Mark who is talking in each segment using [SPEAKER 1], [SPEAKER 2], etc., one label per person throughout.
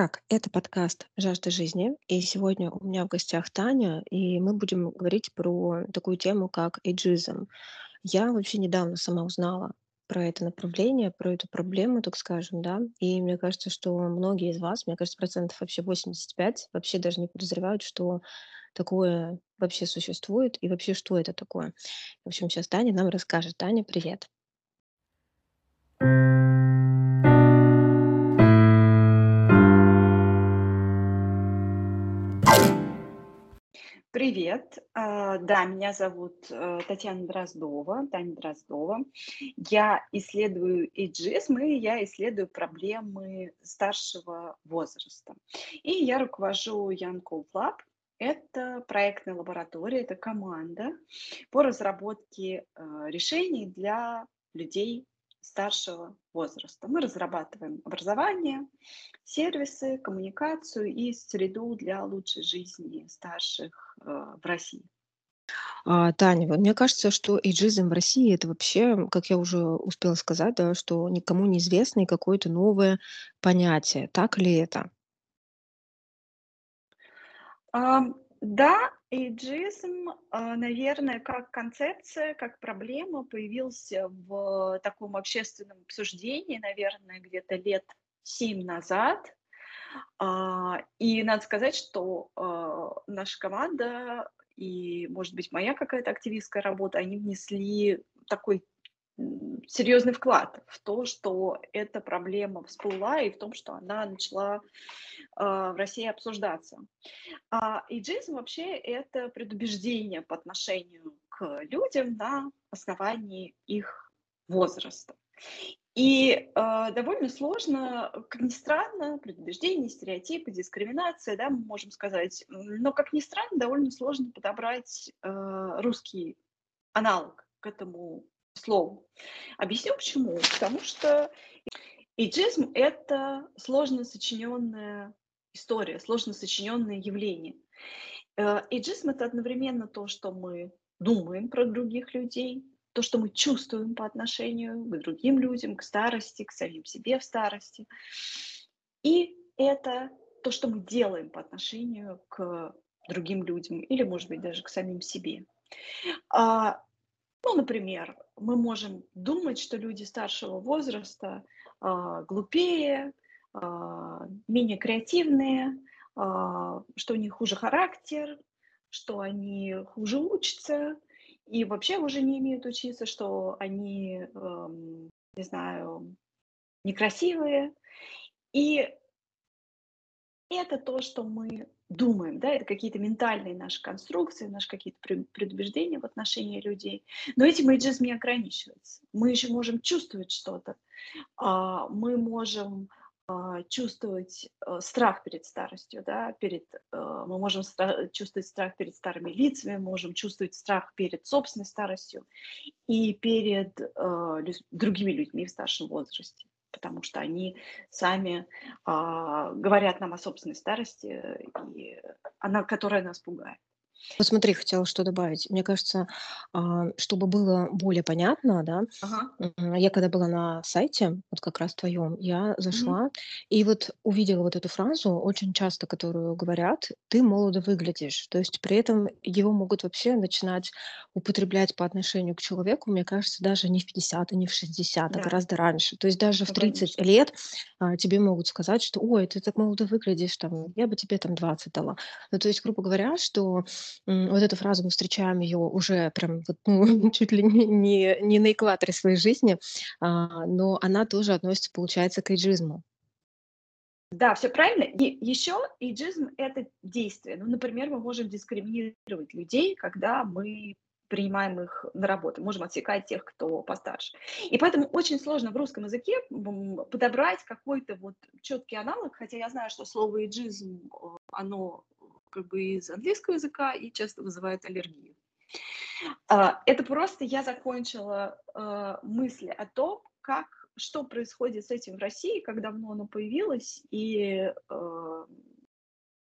[SPEAKER 1] Итак, это подкаст «Жажда жизни», и сегодня у меня в гостях Таня, и мы будем говорить про такую тему, как эйджизм. Я вообще недавно сама узнала про это направление, про эту проблему, так скажем, да, и мне кажется, что многие из вас, мне кажется, процентов вообще 85 вообще даже не подозревают, что такое вообще существует и вообще что это такое. В общем, сейчас Таня нам расскажет. Таня, привет.
[SPEAKER 2] Привет. А, да, меня зовут э, Татьяна Дроздова, Таня Дроздова. Я исследую эйджизм, и я исследую проблемы старшего возраста. И я руковожу Young Lab. Это проектная лаборатория, это команда по разработке э, решений для людей старшего возраста. Мы разрабатываем образование, сервисы, коммуникацию и среду для лучшей жизни старших э, в России.
[SPEAKER 1] А, Таня, мне кажется, что эйджизм в России это вообще, как я уже успела сказать, да, что никому неизвестное какое-то новое понятие. Так ли это?
[SPEAKER 2] Um, да, эйджизм, а, наверное, как концепция, как проблема появился в таком общественном обсуждении, наверное, где-то лет семь назад. А, и надо сказать, что а, наша команда и, может быть, моя какая-то активистская работа, они внесли такой серьезный вклад в то, что эта проблема всплыла и в том, что она начала э, в России обсуждаться. А иджизм вообще это предубеждение по отношению к людям на основании их возраста. И э, довольно сложно, как ни странно, предубеждения, стереотипы, дискриминация, да, мы можем сказать, но, как ни странно, довольно сложно подобрать э, русский аналог к этому слову. Объясню почему. Потому что иджизм – это сложно сочиненная история, сложно сочиненное явление. Э, иджизм – это одновременно то, что мы думаем про других людей, то, что мы чувствуем по отношению к другим людям, к старости, к самим себе в старости. И это то, что мы делаем по отношению к другим людям или, может быть, даже к самим себе. А, ну, например, мы можем думать, что люди старшего возраста э, глупее, э, менее креативные, э, что у них хуже характер, что они хуже учатся и вообще уже не имеют учиться, что они, э, не знаю, некрасивые. И это то, что мы думаем, да, это какие-то ментальные наши конструкции, наши какие-то предубеждения в отношении людей. Но этим эйджизм не ограничивается. Мы еще можем чувствовать что-то. А, мы можем а, чувствовать э, страх перед старостью, да, перед, э, мы можем чувствовать страх перед старыми лицами, можем чувствовать страх перед собственной старостью и перед э, другими людьми в старшем возрасте потому что они сами а, говорят нам о собственной старости, и она, которая нас пугает.
[SPEAKER 1] Вот смотри, хотела что добавить. Мне кажется, а, чтобы было более понятно, да,
[SPEAKER 2] Ага.
[SPEAKER 1] я когда была на сайте, вот как раз твоем, я зашла и вот увидела вот эту фразу, очень часто которую говорят: "Ты молодо выглядишь". То есть при этом его могут вообще начинать употреблять по отношению к человеку, мне кажется, даже не в 50 и не в 60, а
[SPEAKER 2] Да.
[SPEAKER 1] гораздо раньше. То есть даже в
[SPEAKER 2] Ну,
[SPEAKER 1] 30
[SPEAKER 2] конечно.
[SPEAKER 1] лет, а, тебе могут сказать, что: "Ой, ты так молодо выглядишь, там, я бы тебе там 20 дала". Ну, то есть, грубо говоря, что вот эту фразу мы встречаем ее уже прям вот, ну, чуть ли не не не на экваторе своей жизни, а, но она тоже относится, получается, к эйджизму.
[SPEAKER 2] Да, все правильно. И еще эйджизм– это действие. Ну, например, мы можем дискриминировать людей, когда мы принимаем их на работу, можем отсекать тех, кто постарше. И поэтому очень сложно в русском языке подобрать какой-то вот четкий аналог, хотя я знаю, что слово эйджизм, э, оно как бы из английского языка и часто вызывает аллергию. А, это просто я закончила э, мысли о том, как, что происходит с этим в России, как давно оно появилось, и э,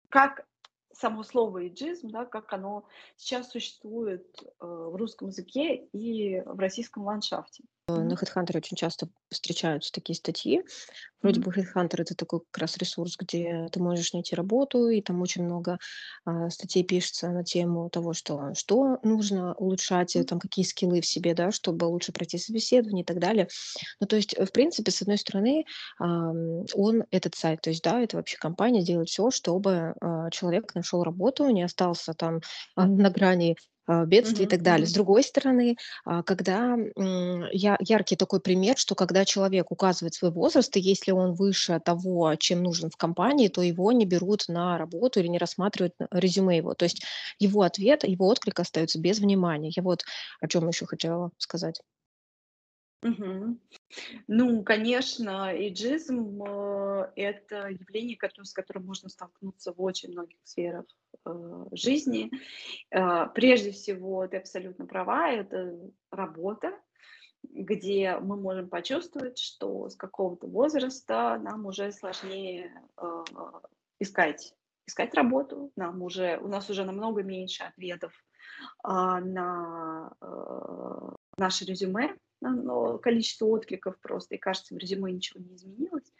[SPEAKER 2] как само слово иджизм, да, как оно сейчас существует в русском языке и в российском ландшафте.
[SPEAKER 1] На
[SPEAKER 2] Мгм.
[SPEAKER 1] HeadHunter очень часто встречаются такие статьи. Вроде бы HeadHunter- это такой как раз ресурс, где ты можешь найти работу, и там очень много, а, статей пишется на тему того, что что нужно улучшать, э,
[SPEAKER 2] М.
[SPEAKER 1] там какие скиллы в себе, да, чтобы лучше пройти собеседование и так далее. Ну, то есть, э, в принципе, с одной стороны, ам, он, этот сайт, то есть, да, это вообще компания делает всё, чтобы, а, человек нашел работу, не остался там, а, на грани, а, бедствия и
[SPEAKER 2] Мгм.
[SPEAKER 1] так далее. С другой стороны, а, когда, я яркий такой пример, что когда человек указывает свой возраст, и если он выше того, чем нужен в компании, то его не берут на работу или не рассматривают резюме его. То есть его ответ, его отклик остается без внимания. Я вот о чём еще хотела сказать.
[SPEAKER 2] Мгм. Ну, конечно, эйджизм, э, это явление, с которым можно столкнуться в очень многих сферах, э, жизни. Э, прежде всего, ты абсолютно права, это работа, где мы можем почувствовать, что с какого-то возраста нам уже сложнее, э, искать искать работу. Нам уже у нас уже намного меньше ответов, а, на, э, наше резюме, но количество откликов просто, и кажется, в резюме ничего не изменилось,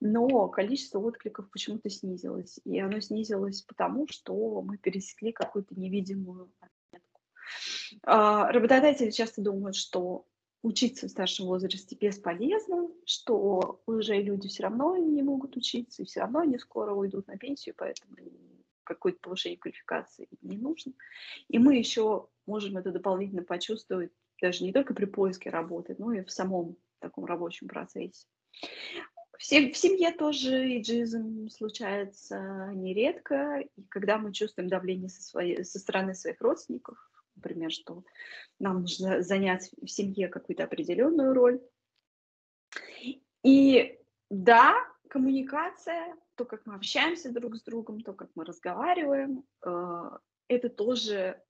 [SPEAKER 2] но количество откликов почему-то снизилось. И оно снизилось потому, что мы пересекли какую-то невидимую отметку. А, работодатели часто думают, что учиться в старшем возрасте бесполезно, что уже люди всё равно не могут учиться, и всё равно они скоро уйдут на пенсию, поэтому какое-то повышение квалификации не нужно. И мы еще можем это дополнительно почувствовать даже не только при поиске работы, но и в самом таком рабочем процессе. В в семье тоже эйджизм случается нередко, и когда мы чувствуем давление со своей со стороны своих родственников, например, что нам нужно занять в семье какую-то определенную роль. И да, коммуникация, то, как мы общаемся друг с другом, то, как мы разговариваем, э, это тоже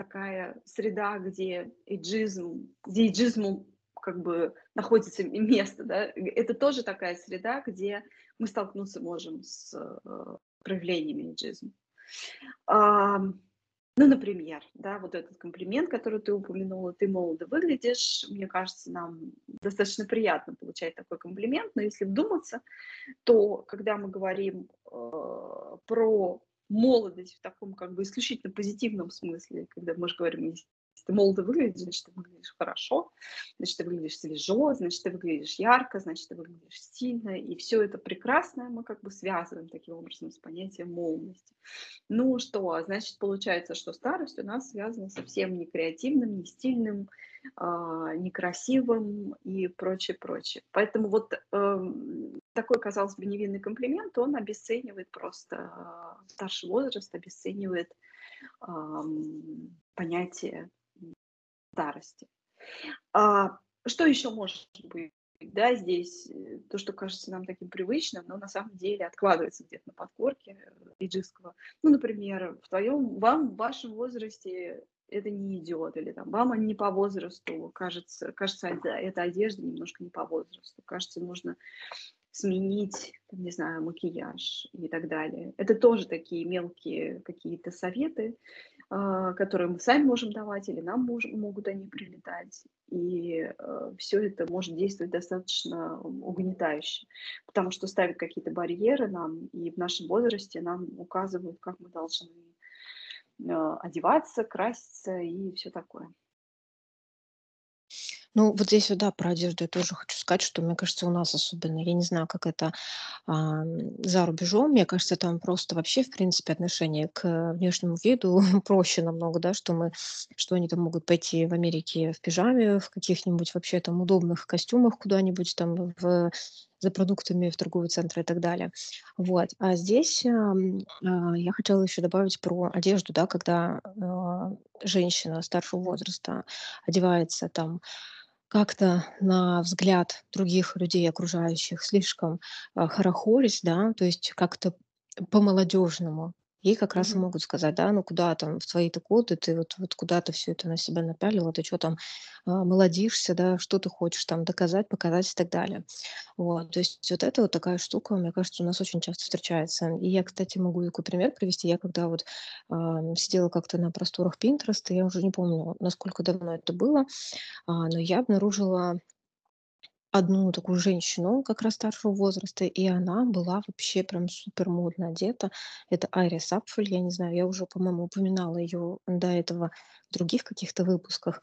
[SPEAKER 2] такая среда, где эйджизм где эйджизму как бы находится место, да. Это тоже такая среда, где мы столкнуться можем с, э, проявлениями эйджизма. Ам, ну, например, да, вот этот комплимент, который ты упомянула: "Ты молодо выглядишь". Мне кажется, нам достаточно приятно получать такой комплимент, но если вдуматься, то когда мы говорим, э, про молодость в таком как бы исключительно позитивном смысле, когда мы же говорим: "Если ты молодо выглядишь, значит, ты выглядишь хорошо, значит, ты выглядишь свежо, значит, ты выглядишь ярко, значит, ты выглядишь стильно". И всё это прекрасное мы как бы связываем таким образом с понятием молодости. Ну что, а значит, получается, что старость у нас связана совсем не креативным, не стильным, а, не красивым и прочее, прочее. Поэтому вот, эм, такой, казалось бы, невинный комплимент, он обесценивает просто, а, старший возраст, обесценивает, понятие, старости. А, что еще может быть, да, здесь? Э, то, что кажется нам таким привычным, но на самом деле откладывается где-то на подкорке, э, эйджистского. Ну, например, в твоем вам в вашем возрасте это не идет, или там вам не по возрасту, кажется кажется, эта одежда немножко не по возрасту, кажется, нужно сменить, там, не знаю, макияж и так далее. Это тоже такие мелкие какие-то советы, а, которые мы сами можем давать или нам мож могут они прилетать. И, э, всё это может действовать достаточно угнетающе, потому что ставят какие-то барьеры нам, и в нашем возрасте нам указывают, как мы должны, а, одеваться, краситься и всё такое.
[SPEAKER 1] Ну, вот здесь вот, да, про одежду я тоже хочу сказать, что, мне кажется, у нас особенно, я не знаю, как это, ам, за рубежом. Мне кажется, там просто вообще, в принципе, отношение к внешнему виду проще намного, да, что мы что они там могут пойти в Америке в пижаме, в каких-нибудь вообще там удобных костюмах куда-нибудь там в за продуктами в торговый центр и так далее. Вот. А здесь, ам, а, я хотела еще добавить про одежду, да, когда, а, женщина старшего возраста одевается там как-то, на взгляд других людей, окружающих, слишком, а, хорохорясь, да, то есть как-то по-молодежному. Ей как раз и
[SPEAKER 2] Мгм.
[SPEAKER 1] могут сказать, да: "Ну, куда там в твои-то годы ты вот вот куда ты всё это на себя напялила, ты чё там, а, молодишься, да, что ты хочешь там доказать, показать и так далее". Вот. То есть вот это вот такая штука, мне кажется, у нас очень часто встречается. И я, кстати, могу такой пример привести. Я когда вот, ам, сидела как-то на просторах "Пинтереста", я уже не помню, насколько давно это было, а, но я обнаружила одну такую женщину как раз старшего возраста, и она была вообще прям супер модно одета. Это Айрис Апфель, я не знаю, я уже, по-моему, упоминала ее до этого в других каких-то выпусках.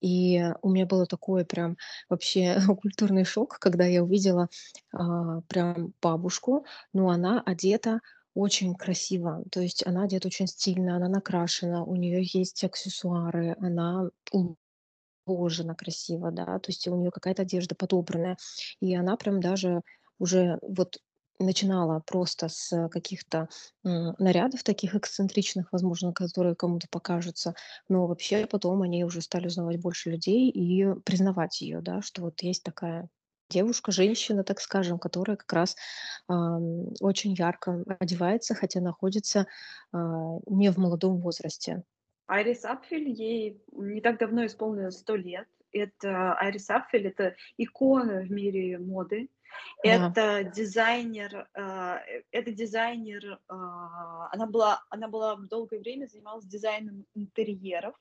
[SPEAKER 1] И у меня было такое прям вообще культурный шок, когда я увидела а, прям бабушку, но она одета очень красиво, то есть она одета очень стильно, она накрашена, у нее есть аксессуары, она уложена красиво, да, то есть у нее какая-то одежда подобранная. И она прям даже уже вот начинала просто с каких-то нарядов таких эксцентричных, возможно, которые кому-то покажутся, но вообще потом они уже стали узнавать больше людей и признавать ее, да, что вот есть такая девушка, женщина, так скажем, которая как раз ам, очень ярко одевается, хотя находится а, не в молодом возрасте.
[SPEAKER 2] Айрис Апфель, ей не так давно исполнилось 100 лет. Это Айрис Апфель, это икона в мире моды.
[SPEAKER 1] Да.
[SPEAKER 2] Это дизайнер, а, э, это дизайнер, а, она была, она была долгое время занималась дизайном интерьеров,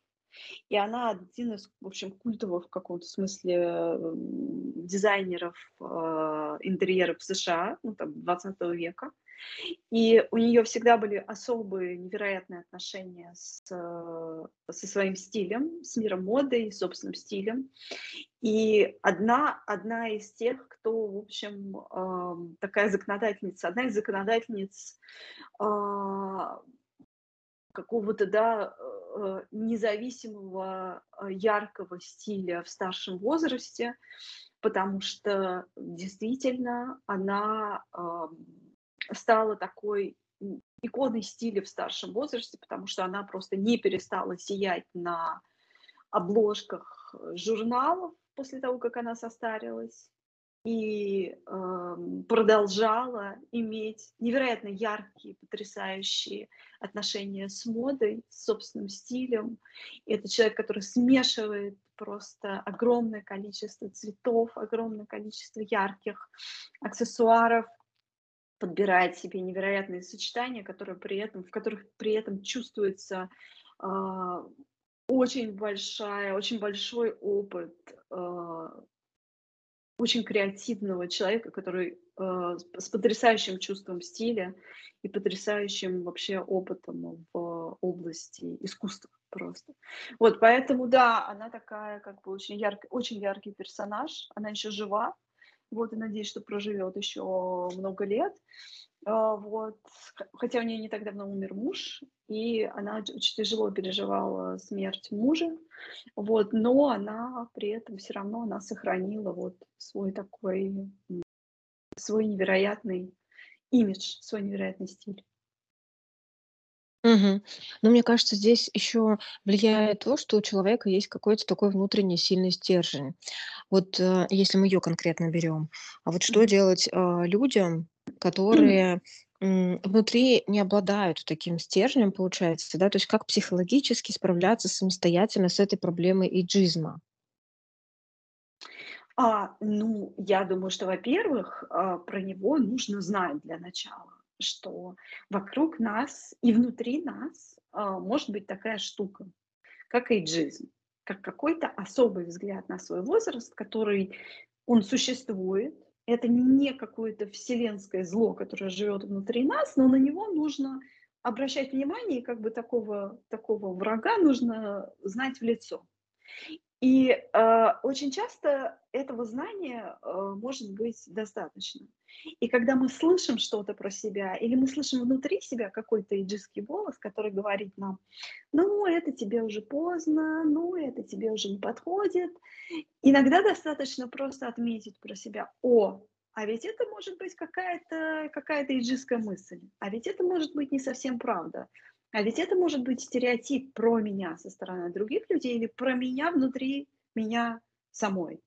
[SPEAKER 2] и она один из, в общем, культовых в каком-то смысле дизайнеров а, интерьеров США, ну, там, 20 века. И у нее всегда были особые, невероятные отношения с, э, со своим стилем, с миром моды и собственным стилем. И одна, одна из тех, кто, в общем, э, такая законодательница, одна из законодательниц э, какого-то, да, э, независимого, э, яркого стиля в старшем возрасте, потому что действительно она стала такой иконой стиля в старшем возрасте, потому что она просто не перестала сиять на обложках журналов после того, как она состарилась, и э, продолжала иметь невероятно яркие, потрясающие отношения с модой, с собственным стилем. И это человек, который смешивает просто огромное количество цветов, огромное количество ярких аксессуаров, подбирает себе невероятные сочетания, которые при этом, в которых при этом чувствуется э, очень большая, очень большой опыт э, очень креативного человека, который э, с потрясающим чувством стиля и потрясающим вообще опытом в области искусства просто. Вот, поэтому, да, она такая, как бы, очень яркий, очень яркий персонаж, она еще жива, вот, и надеюсь, что проживет еще много лет. А, вот. Хотя у нее не так давно умер муж, и она очень тяжело переживала смерть мужа, вот, но она при этом все равно она сохранила вот свой такой, свой невероятный имидж, свой невероятный стиль.
[SPEAKER 1] Мгм. Но мне кажется, здесь еще влияет то, что у человека есть какой-то такой внутренний сильный стержень. Вот э, если мы ее конкретно берем, а вот что
[SPEAKER 2] Мгм.
[SPEAKER 1] делать э, людям, которые м, внутри не обладают таким стержнем, получается, да, то есть как психологически справляться самостоятельно с этой проблемой иджизма?
[SPEAKER 2] А, ну, я думаю, что, во-первых, а, про него нужно знать для начала, что вокруг нас и внутри нас а, может быть такая штука, как эйджизм, как какой-то особый взгляд на свой возраст, который он существует. Это не какое-то вселенское зло, которое живет внутри нас, но на него нужно обращать внимание, и как бы такого, такого врага нужно знать в лицо. И, э, очень часто этого знания, э, может быть достаточно. И когда мы слышим что-то про себя или мы слышим внутри себя какой-то иджистский голос, который говорит нам: "Ну, это тебе уже поздно, ну, это тебе уже не подходит". Иногда достаточно просто отметить про себя: "О, а ведь это может быть какая-то какая-то иджистская мысль, а ведь это может быть не совсем правда". А ведь это может быть стереотип про меня со стороны других людей или про меня внутри меня самой.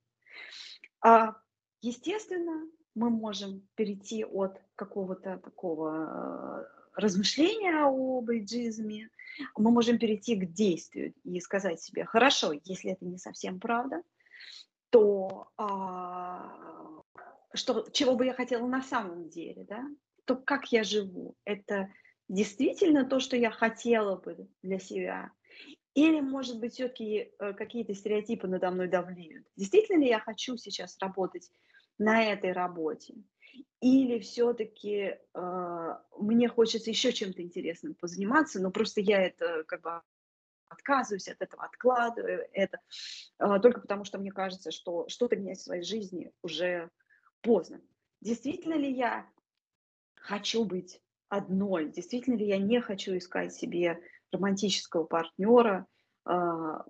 [SPEAKER 2] А, естественно, мы можем перейти от какого-то такого э, размышления об эйджизме, мы можем перейти к действию и сказать себе, хорошо, если это не совсем правда, то а, что, чего бы я хотела на самом деле, да, то как я живу, это действительно то, что я хотела бы для себя? Или, может быть, все-таки э, какие-то стереотипы надо мной давлеют? Действительно ли я хочу сейчас работать на этой работе? Или все-таки э, мне хочется еще чем-то интересным позаниматься, но просто я это как бы отказываюсь от этого, откладываю это, э, только потому что мне кажется, что что-то менять в своей жизни уже поздно. Действительно ли я хочу быть одной? Действительно ли я не хочу искать себе романтического партнера, а,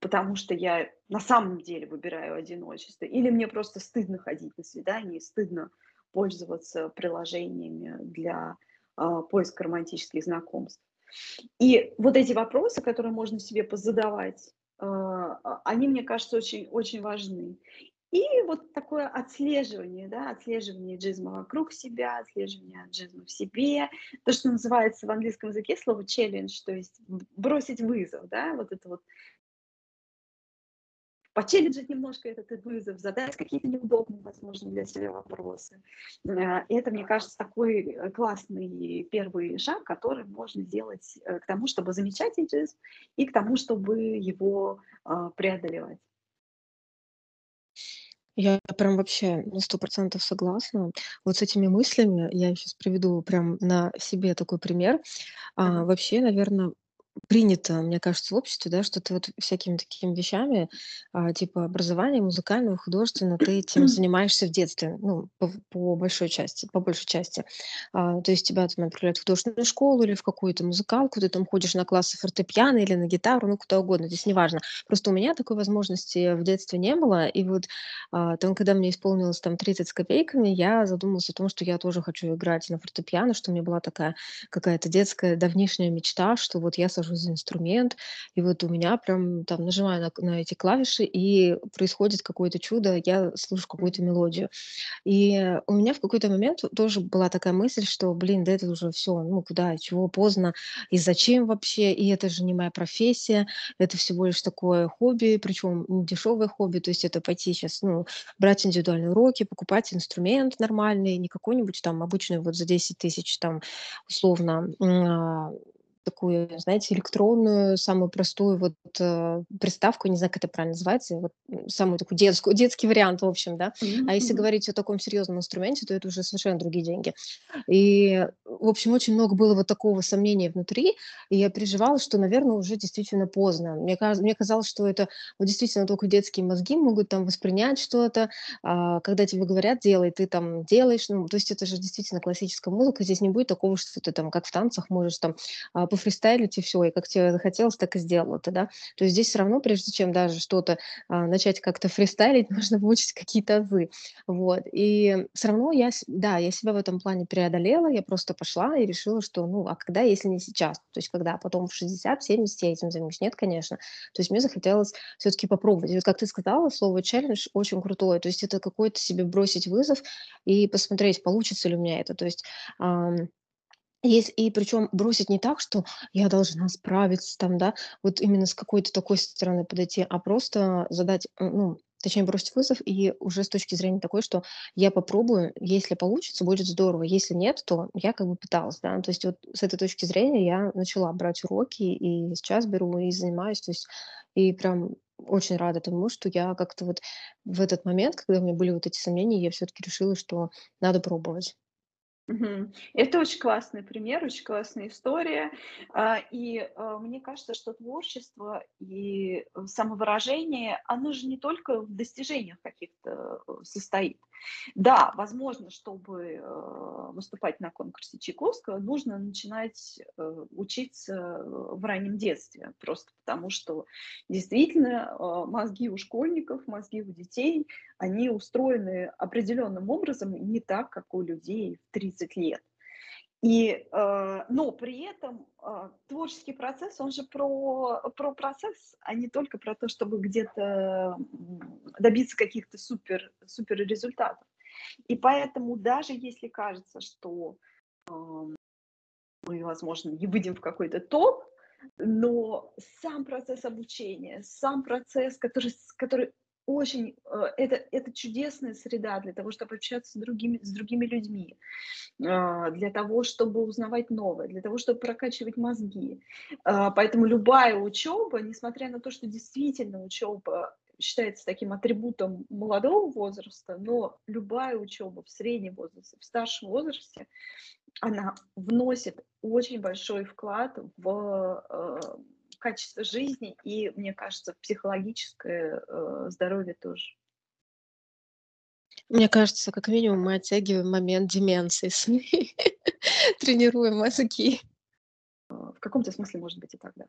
[SPEAKER 2] потому что я на самом деле выбираю одиночество, или мне просто стыдно ходить на свидание, стыдно пользоваться приложениями для а, поиска романтических знакомств. И вот эти вопросы, которые можно себе позадавать, а, они, мне кажется, очень, очень важны. И вот такое отслеживание, да, отслеживание джизма вокруг себя, отслеживание джизма в себе, то, что называется в английском языке слово challenge, то есть бросить вызов, да, вот это вот почелленджить немножко этот вызов, задать какие-то неудобные, возможно, для себя вопросы. Э, это, мне кажется, такой э, классный первый шаг, который можно сделать э, к тому, чтобы замечать эйджизм и к тому, чтобы его преодолевать.
[SPEAKER 1] Я прям вообще на сто процентов согласна. Вот с этими мыслями я сейчас приведу прям на себе такой пример. А, вообще, наверное, принято, мне кажется, в обществе, да, что ты вот всякими такими вещами, а, типа образования музыкального, художественного, ты этим занимаешься в детстве, ну, по, по большой части, по большей части. А, то есть тебя там отправляют в художественную школу или в какую-то музыкалку, ты там ходишь на классы фортепиано или на гитару, ну, куда угодно, здесь неважно. Просто у меня такой возможности в детстве не было, и вот а, там, когда мне исполнилось там 30 с копейками, я задумалась о том, что я тоже хочу играть на фортепиано, что у меня была такая какая-то детская давнишняя мечта, что вот я сажусь за инструмент, и вот у меня прям там нажимаю на, на эти клавиши, и происходит какое-то чудо, я слышу какую-то мелодию. И у меня в какой-то момент тоже была такая мысль, что, блин, да это уже все, ну куда, чего поздно, и зачем вообще, и это же не моя профессия, это всего лишь такое хобби, причем не дешевое хобби, то есть это пойти сейчас, ну, брать индивидуальные уроки, покупать инструмент нормальный, не какой-нибудь там обычный вот за 10 тысяч там условно а, такую, знаете, электронную, самую простую вот э, приставку, не знаю, как это правильно называется, вот самую такую детскую, детский вариант, в общем, да. Mm-hmm. А если говорить о таком серьезном инструменте, то это уже совершенно другие деньги. И, в общем, очень много было вот такого сомнения внутри, и я переживала, что, наверное, уже действительно поздно. Мне, мне казалось, что это вот действительно только детские мозги могут там воспринять что-то, а, когда тебе говорят, делай, ты там делаешь, ну, то есть это же действительно классическая музыка, здесь не будет такого, что ты там, как в танцах, можешь там а, пофристайлить и все, и как тебе захотелось, так и сделала ты, да. То есть здесь все равно, прежде чем даже что-то а, начать как-то фристайлить, нужно выучить какие-то азы, вот. И все равно я, да, я себя в этом плане преодолела, я просто пошла и решила, что, ну, а когда, если не сейчас? То есть когда потом в 60, 70 я этим займусь? Нет, конечно. То есть мне захотелось все-таки попробовать. И вот как ты сказала, слово челлендж очень крутое. То есть это какой-то себе бросить вызов и посмотреть, получится ли у меня это. То есть есть, и причем бросить не так, что я должна справиться там, да, вот именно с какой-то такой стороны подойти, а просто задать, ну, точнее, бросить вызов и уже с точки зрения такой, что я попробую, если получится, будет здорово, если нет, то я как бы пыталась, да, то есть вот с этой точки зрения я начала брать уроки и сейчас беру и занимаюсь, то есть и прям очень рада тому, что я как-то вот в этот момент, когда у меня были вот эти сомнения, я все-таки решила, что надо пробовать.
[SPEAKER 2] Это очень классный пример, очень классная история. А, и, а, мне кажется, что творчество и, э, самовыражение, оно же не только в достижениях каких-то, э, состоит. Да, возможно, чтобы, э, выступать на конкурсе Чайковского, нужно начинать, учиться в раннем детстве. Просто потому, что действительно, мозги у школьников, мозги у детей, они устроены определенным образом, не так, как у людей в 30 лет. И, э, но при этом э, творческий процесс, он же про, про процесс, а не только про то, чтобы где-то добиться каких-то супер, супер результатов. И поэтому даже если кажется, что э, мы, возможно, не выйдем в какой-то топ, но сам процесс обучения, сам процесс, который, который очень, э, это, это чудесная среда для того, чтобы общаться с другими, с другими людьми, а, для того, чтобы узнавать новое, для того, чтобы прокачивать мозги. А, поэтому любая учеба, несмотря на то, что действительно учеба считается таким атрибутом молодого возраста, но любая учеба в среднем возрасте, в старшем возрасте, она вносит очень большой вклад в э, качество жизни и, мне кажется, психологическое э, здоровье тоже.
[SPEAKER 1] Мне кажется, как минимум мы оттягиваем момент деменции своей, тренируем мозги.
[SPEAKER 2] В каком-то смысле может быть и так, да.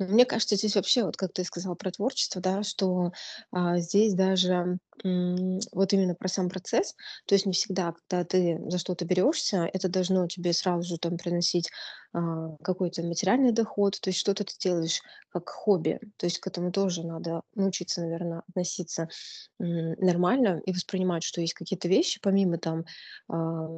[SPEAKER 1] Мне кажется, здесь вообще, вот как ты сказала про творчество, да, что а, здесь даже м, вот именно про сам процесс, то есть не всегда, когда ты за что-то берешься, это должно тебе сразу же там приносить а, какой-то материальный доход, то есть что-то ты делаешь как хобби, то есть к этому тоже надо научиться, наверное, относиться м, нормально и воспринимать, что есть какие-то вещи, помимо там а,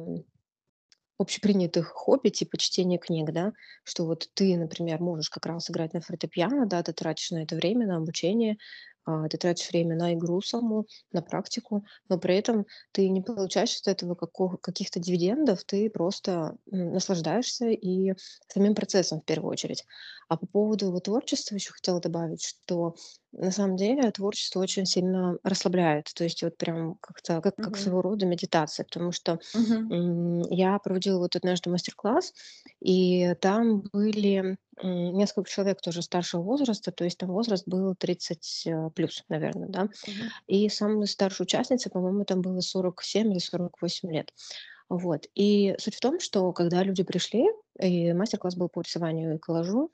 [SPEAKER 1] общепринятых хобби, типа чтения книг, да, что вот ты, например, можешь как раз играть на фортепиано, да, ты тратишь на это время, на обучение, ты тратишь время на игру саму, на практику, но при этом ты не получаешь от этого каких-то дивидендов, ты просто наслаждаешься и самим процессом в первую очередь. А по поводу вот творчества еще хотела добавить, что на самом деле творчество очень сильно расслабляет, то есть вот прям как-то как, как своего рода медитация, потому что м, я проводила вот однажды мастер-класс, и там были несколько человек тоже старшего возраста, то есть там возраст был 30 э, плюс, наверное, да.
[SPEAKER 2] Мгм.
[SPEAKER 1] И самой старшей участнице, по-моему, там было 47 или 48 лет. Вот. И суть в том, что когда люди пришли, и мастер-класс был по рисованию и коллажу,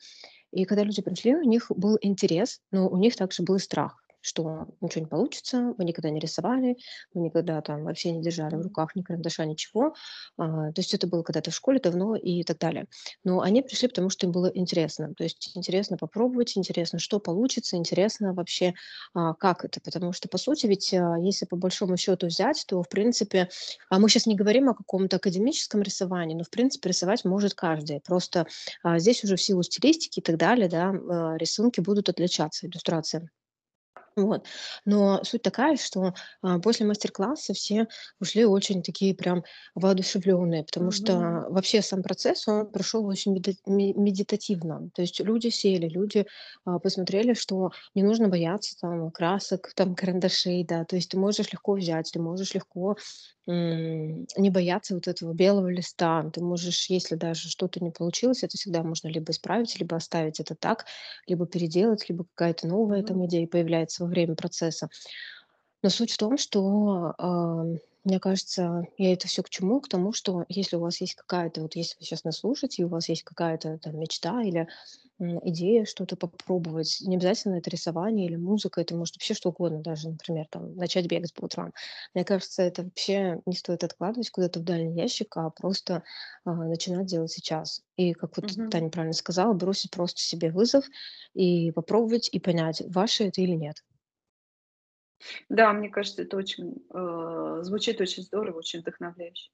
[SPEAKER 1] и когда люди пришли, у них был интерес, но у них также был и страх, что ничего не получится, мы никогда не рисовали, мы никогда там вообще не держали в руках ни карандаша, ничего. А, то есть это было когда-то в школе давно и так далее. Но они пришли, потому что им было интересно. То есть интересно попробовать, интересно, что получится, интересно вообще, а, как это. Потому что, по сути, ведь а, если по большому счету взять, то, в принципе, а мы сейчас не говорим о каком-то академическом рисовании, но, в принципе, рисовать может каждый. Просто а, здесь уже в силу стилистики и так далее, да, а, рисунки будут отличаться, иллюстрации. Вот. Но суть такая, что а, после мастер-класса все ушли очень такие прям воодушевленные, потому
[SPEAKER 2] Мгм.
[SPEAKER 1] что вообще сам процесс, он прошел очень меди- ме- медитативно. То есть люди сели, люди а, посмотрели, что не нужно бояться там красок, там карандашей, да, то есть ты можешь легко взять, ты можешь легко м, не бояться вот этого белого листа, ты можешь, если даже что-то не получилось, это всегда можно либо исправить, либо оставить это так, либо переделать, либо какая-то новая
[SPEAKER 2] Мгм.
[SPEAKER 1] там идея появляется время процесса. Но суть в том, что, а, мне кажется, я это все к чему? К тому, что если у вас есть какая-то, вот если вы сейчас нас слушаете, и у вас есть какая-то там мечта или идея что-то попробовать, не обязательно это рисование или музыка, это может вообще что угодно, даже, например, там, начать бегать по утрам. Мне кажется, это вообще не стоит откладывать куда-то в дальний ящик, а просто а, начинать делать сейчас. И, как вот
[SPEAKER 2] Мгм.
[SPEAKER 1] Таня правильно сказала, бросить просто себе вызов и попробовать и понять, ваше это или нет.
[SPEAKER 2] Да, мне кажется, это очень, э, звучит очень здорово, очень вдохновляюще.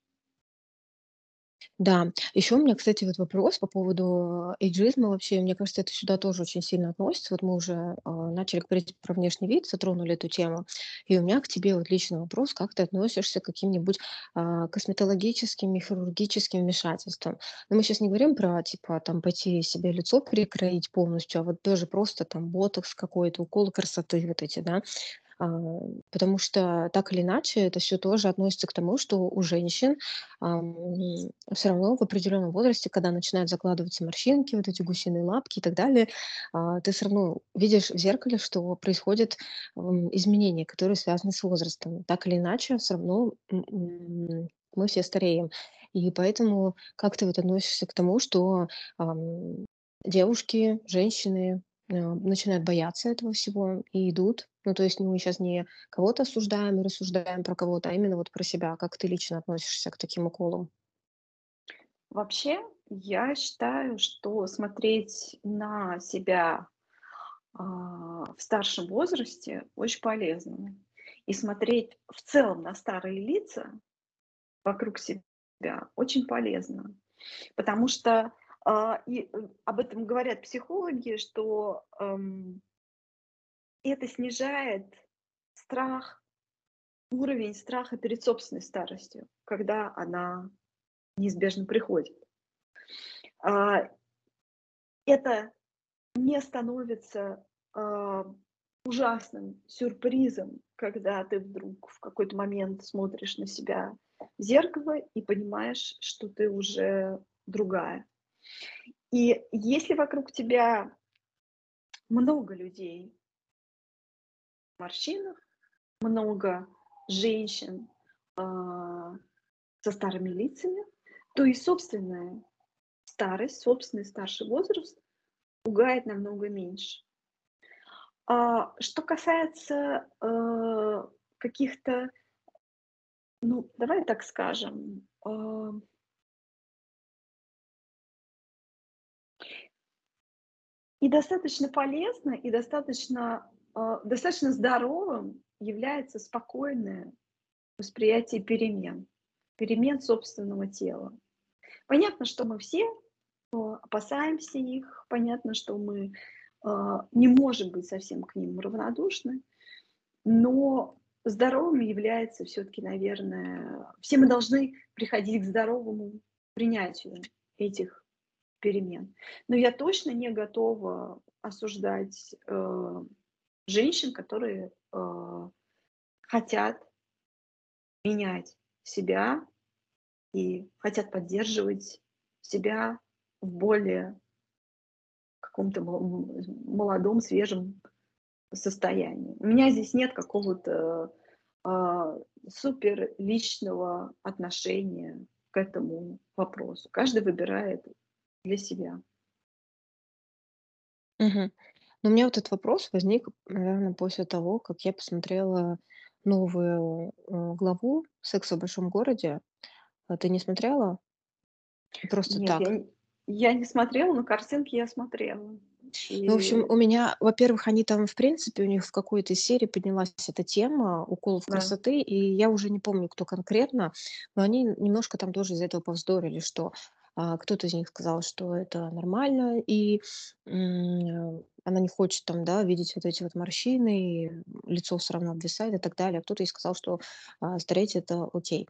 [SPEAKER 1] Да, еще у меня, кстати, вот вопрос по поводу эйджизма вообще. Мне кажется, это сюда тоже очень сильно относится. Вот мы уже а, начали говорить про внешний вид, затронули эту тему. И у меня к тебе вот личный вопрос, как ты относишься к каким-нибудь а, косметологическим и хирургическим вмешательствам? Но мы сейчас не говорим про, типа, там, пойти себе лицо перекроить полностью, а вот даже просто там ботокс какой-то, укол красоты вот эти, да? А, потому что так или иначе это все тоже относится к тому, что у женщин, все равно в определенном возрасте, когда начинают закладываться морщинки, вот эти гусиные лапки и так далее, а, ты все равно видишь в зеркале, что происходят, изменения, которые связаны с возрастом. Так или иначе, все равно, мы все стареем. И поэтому как ты вот относишься к тому, что, девушки, женщины, начинают бояться этого всего и идут. Ну, то есть мы сейчас не кого-то осуждаем и рассуждаем про кого-то, а именно вот про себя. Как ты лично относишься к таким уколам?
[SPEAKER 2] Вообще, я считаю, что смотреть на себя, а, в старшем возрасте очень полезно. И смотреть в целом на старые лица вокруг себя очень полезно. Потому что, а, и, э, об этом говорят психологи, что, эм это снижает страх, уровень страха перед собственной старостью, когда она неизбежно приходит. А, это не становится а, ужасным сюрпризом, когда ты вдруг в какой-то момент смотришь на себя в зеркало и понимаешь, что ты уже другая. И если вокруг тебя много людей морщинах, много женщин э, со старыми лицами, то и собственная старость, собственный старший возраст пугает намного меньше. А, что касается э, каких-то, ну, давай так скажем, э, и достаточно полезно, и достаточно, э, достаточно здоровым является спокойное восприятие перемен, перемен собственного тела. Понятно, что мы все э, опасаемся их, понятно, что мы э, не можем быть совсем к ним равнодушны, но здоровым является все-таки, наверное, все мы должны приходить к здоровому принятию этих перемен. Но я точно не готова осуждать э, женщин, которые э, хотят менять себя и хотят поддерживать себя в более каком-то молодом, свежем состоянии. У меня здесь нет какого-то э, супер личного отношения к этому вопросу. Каждый выбирает для себя.
[SPEAKER 1] Мгм. Ну, у меня вот этот вопрос возник, наверное, после того, как я посмотрела новую, э, главу "Секса в большом городе". А ты не смотрела? Просто
[SPEAKER 2] Нет, я
[SPEAKER 1] так.
[SPEAKER 2] не я не смотрела, но картинки я смотрела.
[SPEAKER 1] Ну, в общем,
[SPEAKER 2] И
[SPEAKER 1] у меня, во-первых, они там, в принципе, у них в какой-то серии поднялась эта тема уколов
[SPEAKER 2] да.
[SPEAKER 1] красоты, и я уже не помню, кто конкретно, но они немножко там тоже из-за этого повздорили, что кто-то из них сказал, что это нормально, и она не хочет там, да, видеть вот эти вот морщины, и лицо все равно обвисает и так далее. А кто-то и сказал, что а, стареть это окей.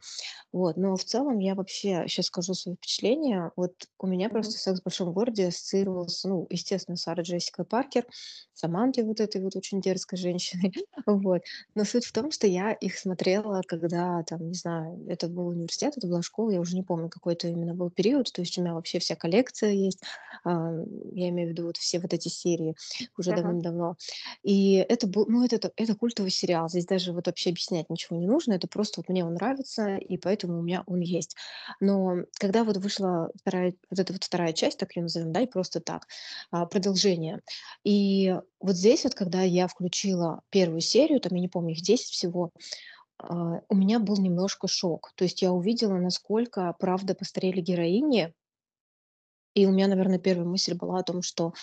[SPEAKER 1] Вот, но в целом я вообще сейчас скажу свои впечатления. Вот у меня
[SPEAKER 2] Мгм.
[SPEAKER 1] просто "Секс в большом городе" ассоциировался, ну, естественно, Сара Джессика Паркер, Самантой вот этой вот очень дерзкой женщиной. Вот. Но суть в том, что я их смотрела, когда там, не знаю, это был университет, это была школа, я уже не помню, какой это именно был период. То есть у меня вообще вся коллекция есть. А, я имею в виду вот все вот эти серии уже
[SPEAKER 2] Ага.
[SPEAKER 1] давным-давно. И это был, ну, это, это, это культовый сериал. Здесь даже вот вообще объяснять ничего не нужно. Это просто вот мне он нравится, и поэтому у меня он есть. Но когда вот вышла вторая, вот эта вот вторая часть, так ее назовем, да, и просто так, а, продолжение. И вот здесь вот, когда я включила первую серию, там, я не помню, их 10 всего, а, у меня был немножко шок. То есть я увидела, насколько, правда, постарели героини, и у меня, наверное, первая мысль была о том, что,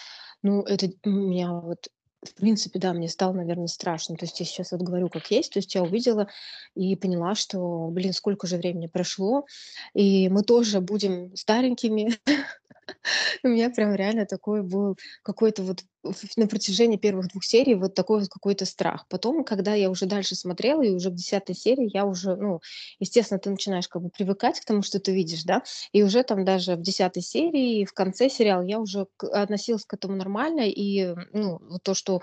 [SPEAKER 1] ну, это у меня вот, в принципе, да, мне стало, наверное, страшно. То есть я сейчас вот говорю как есть. То есть я увидела и поняла, что, блин, сколько же времени прошло, и мы тоже будем старенькими. У меня прям реально такой был какой-то вот на протяжении первых двух серий вот такой вот какой-то страх. Потом, когда я уже дальше смотрела, и уже в десятой серии я уже, ну, естественно, ты начинаешь как бы привыкать к тому, что ты видишь, да, и уже там даже в десятой серии, в конце сериала я уже относилась к этому нормально. И, ну, то, что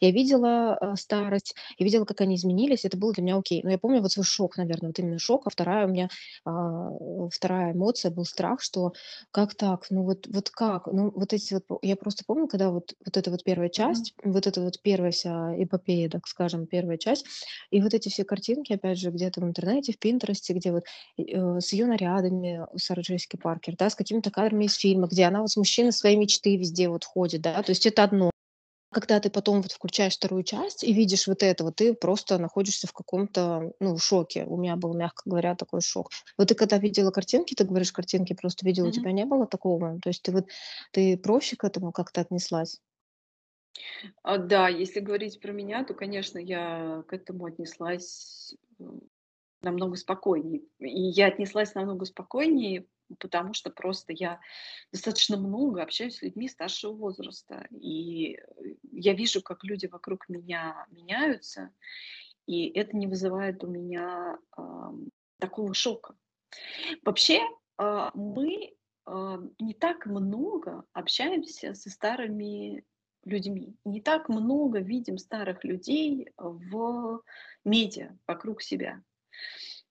[SPEAKER 1] я видела, э, старость, я видела, как они изменились, это было для меня окей. Но я помню вот свой шок, наверное, вот именно шок. А вторая у меня, а, вторая эмоция был страх, что как так? Ну вот вот как? Ну вот эти вот я просто помню, когда вот вот эта вот первая часть, вот эта вот первая вся эпопея, так скажем, первая часть, и вот эти все картинки, опять же, где-то в интернете, в "Пинтересте", где вот, э, с ее нарядами, у Сары Джессики Паркер, да, с какими-то кадрами из фильма, где она вот с мужчиной своей мечты везде вот ходит, да. То есть это одно. Когда ты потом вот включаешь вторую часть и видишь вот это вот, ты просто находишься в каком-то, ну, шоке. У меня был, мягко говоря, такой шок. Вот ты когда видела картинки, ты говоришь, картинки просто видела, у
[SPEAKER 2] Мгм.
[SPEAKER 1] тебя не было такого? То есть ты вот ты проще к этому как-то отнеслась?
[SPEAKER 2] А, да, если говорить про меня, то, конечно, я к этому отнеслась, м, намного спокойнее. И я отнеслась намного спокойнее, потому что просто я достаточно много общаюсь с людьми старшего возраста. И я вижу, как люди вокруг меня меняются, и это не вызывает у меня э, такого шока. Вообще, э, мы э, не так много общаемся со старыми людьми, не так много видим старых людей в медиа вокруг себя.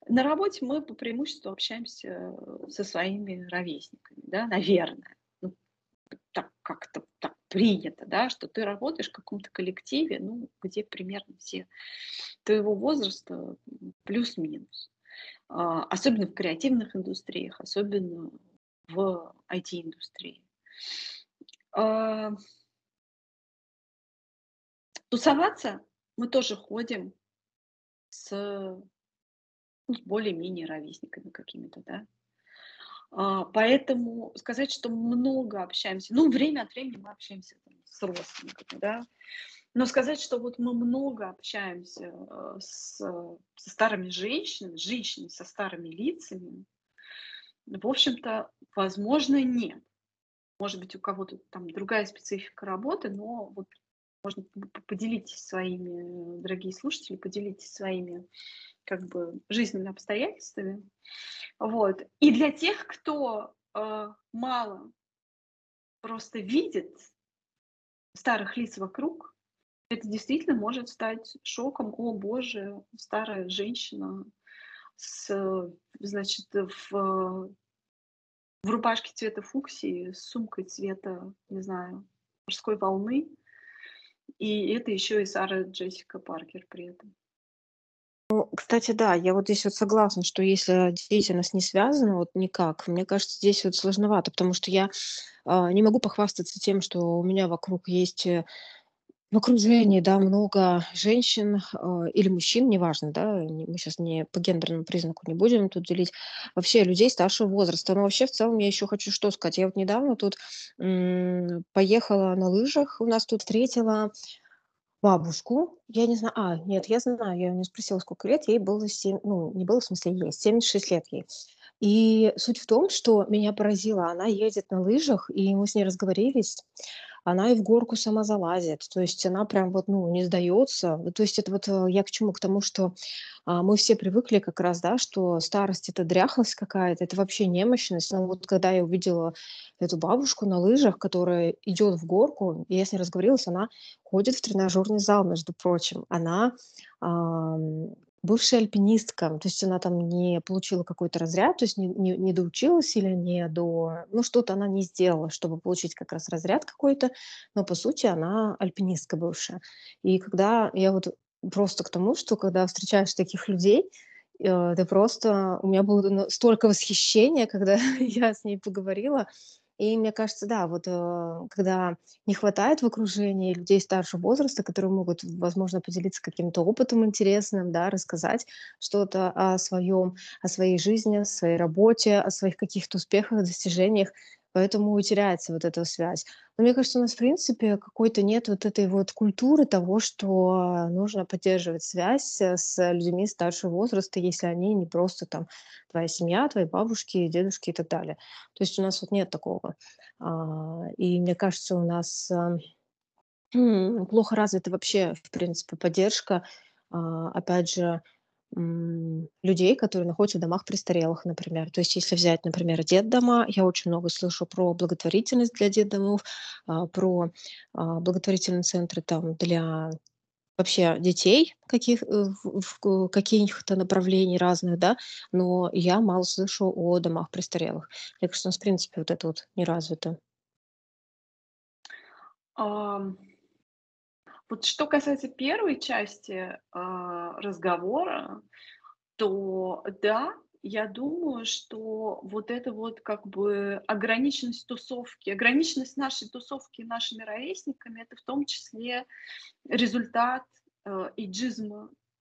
[SPEAKER 2] На работе мы по преимуществу общаемся э, со своими ровесниками, да, наверное. Ну, так как-то так принято, да, что ты работаешь в каком-то коллективе, ну, где примерно все твоего возраста плюс-минус. А, особенно в креативных индустриях, особенно в IT-индустрии. А, тусоваться мы тоже ходим с ну, с более-менее ровесниками какими-то, да. А, поэтому сказать, что много общаемся, ну, время от времени мы общаемся там, с родственниками, да, но сказать, что вот мы много общаемся э, с, со старыми женщинами, женщинами со старыми лицами, в общем-то, возможно, нет. Может быть, у кого-то там другая специфика работы, но вот можно поделитесь своими, дорогие слушатели, поделитесь своими как бы жизненными обстоятельствами. Вот. И для тех, кто э, мало просто видит старых лиц вокруг, это действительно может стать шоком. О боже, старая женщина с, значит, в, в рубашке цвета фуксии, с сумкой цвета, не знаю, морской волны. И это еще и Сара Джессика Паркер при этом.
[SPEAKER 1] Кстати, да, я вот здесь вот согласна, что если деятельность не связана вот никак, мне кажется, здесь вот сложновато, потому что я а, не могу похвастаться тем, что у меня вокруг есть э, в окружении, да, много женщин э, или мужчин, неважно, да, мы сейчас не по гендерному признаку не будем тут делить, вообще людей старшего возраста. Но вообще в целом я еще хочу что сказать. Я вот недавно тут м, поехала на лыжах, у нас тут встретила бабушку. Я не знаю, а, нет, я знаю, я у нее спросила, сколько лет, ей было 7, ну, не было, в смысле, ей, 76 лет ей. И суть в том, что меня поразило, она едет на лыжах, и мы с ней разговорились, она и в горку сама залазит. То есть она прям вот, ну, не сдается. То есть это вот э, я к чему? К тому, что а, мы все привыкли как раз, да, что старость это дряхлость какая-то, это вообще немощность. Но вот когда я увидела эту бабушку на лыжах, которая идет в горку, и я с ней разговорилась, она ходит в тренажерный зал, между прочим. Она бывшая альпинистка, то есть она там не получила какой-то разряд, то есть не, не, не доучилась или не до... Ну, что-то она не сделала, чтобы получить как раз разряд какой-то, но по сути она альпинистка бывшая. И когда я вот просто к тому, что когда встречаешь таких людей, э, ты просто... У меня было столько восхищения, когда я с ней поговорила, и мне кажется, да, вот э, когда не хватает в окружении людей старшего возраста, которые могут, возможно, поделиться каким-то опытом интересным, да, рассказать что-то о своем, о своей жизни, о своей работе, о своих каких-то успехах, достижениях, поэтому теряется вот эта связь. Но мне кажется, у нас, в принципе, какой-то нет вот этой вот культуры того, что нужно поддерживать связь э, с людьми старшего возраста, если они не просто там твоя семья, твои бабушки, дедушки и так далее. То есть у нас вот нет такого. А, и мне кажется, у нас а, плохо развита вообще, в принципе, поддержка, а, опять же, людей, которые находятся в домах престарелых, например. То есть если взять, например, детдома, я очень много слышу про благотворительность для детдомов, а, про а, благотворительные центры там для вообще детей каких, э, в, каких-то направлений разных, да, но я мало слышу о домах престарелых. Мне кажется, у нас, в принципе, вот это вот не развито.
[SPEAKER 2] Вот что касается первой части а, разговора, то да, я думаю, что вот это вот как бы ограниченность тусовки, ограниченность нашей тусовки нашими ровесниками, это в том числе результат э, иджизма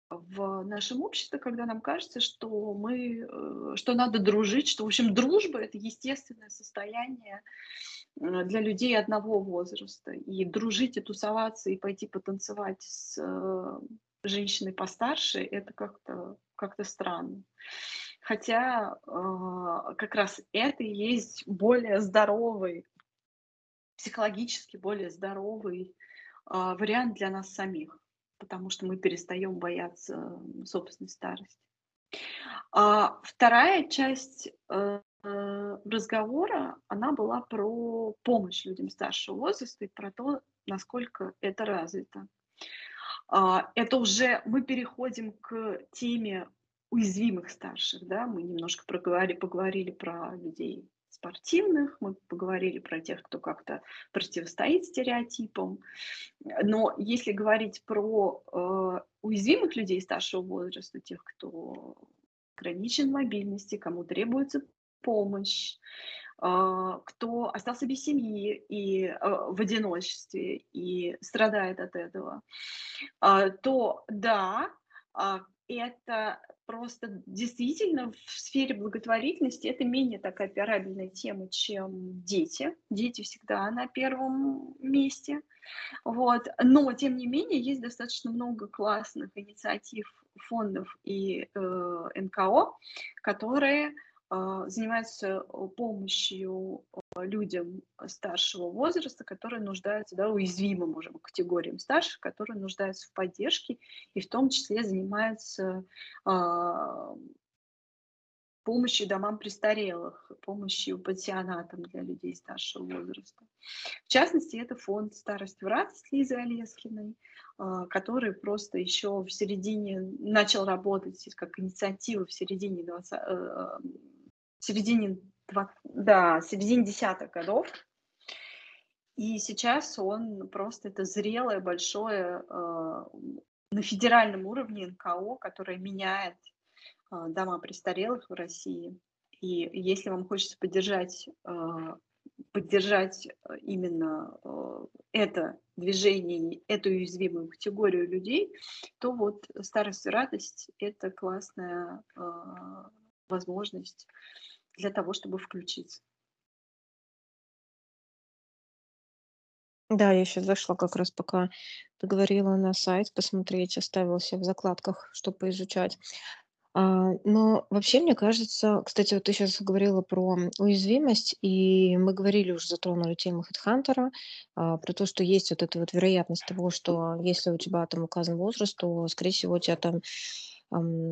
[SPEAKER 2] в нашем обществе, когда нам кажется, что мы, э, что надо дружить, что, в общем, дружба — это естественное состояние Э, для людей одного возраста. И дружить, и тусоваться, и пойти потанцевать с э, женщиной постарше, это как-то как-то странно. Хотя э, как раз это и есть более здоровый, психологически более здоровый э, вариант для нас самих, потому что мы перестаем бояться собственной старости. А вторая часть э, разговора, она была про помощь людям старшего возраста и про то, насколько это развито. А, это уже мы переходим к теме уязвимых старших, да, мы немножко проговорили, поговорили про людей спортивных, мы поговорили про тех, кто как-то противостоит стереотипам. Но если говорить про э, уязвимых людей старшего возраста, тех, кто ограничен в мобильности, кому требуется помощь, а, кто остался без семьи и а, в одиночестве и страдает от этого, а, то да, это просто действительно в сфере благотворительности это менее такая операбельная тема, чем дети. Дети всегда на первом месте. Вот. Но, тем не менее, есть достаточно много классных инициатив фондов и э, НКО, которые а, занимаются э, помощью людям старшего возраста, которые нуждаются, да, уязвимым уже категориям старших, которые нуждаются в поддержке, и в том числе занимаются а, помощью домам престарелых, помощью пансионатам для людей старшего возраста. В частности, это фонд «Старость в радость» Лизы Олескиной, а, который просто еще в середине начал работать как инициатива в середине 20, середине, да, середине десятых годов. И сейчас он просто это зрелое, большое э, на федеральном уровне НКО, которое меняет э, дома престарелых в России. И если вам хочется поддержать, э, поддержать именно э, это движение, эту уязвимую категорию людей, то вот старость и радость – это классная э, возможность для того, чтобы включиться.
[SPEAKER 1] Да, я сейчас зашла как раз, пока ты говорила на сайт посмотреть, оставила себе в закладках, чтобы поизучать. А, но вообще, мне кажется, кстати, вот ты сейчас говорила про уязвимость, и мы говорили уже, затронули тему HeadHunter, а, про то, что есть вот эта вот вероятность того, что если у тебя там указан возраст, то, скорее всего, тебя там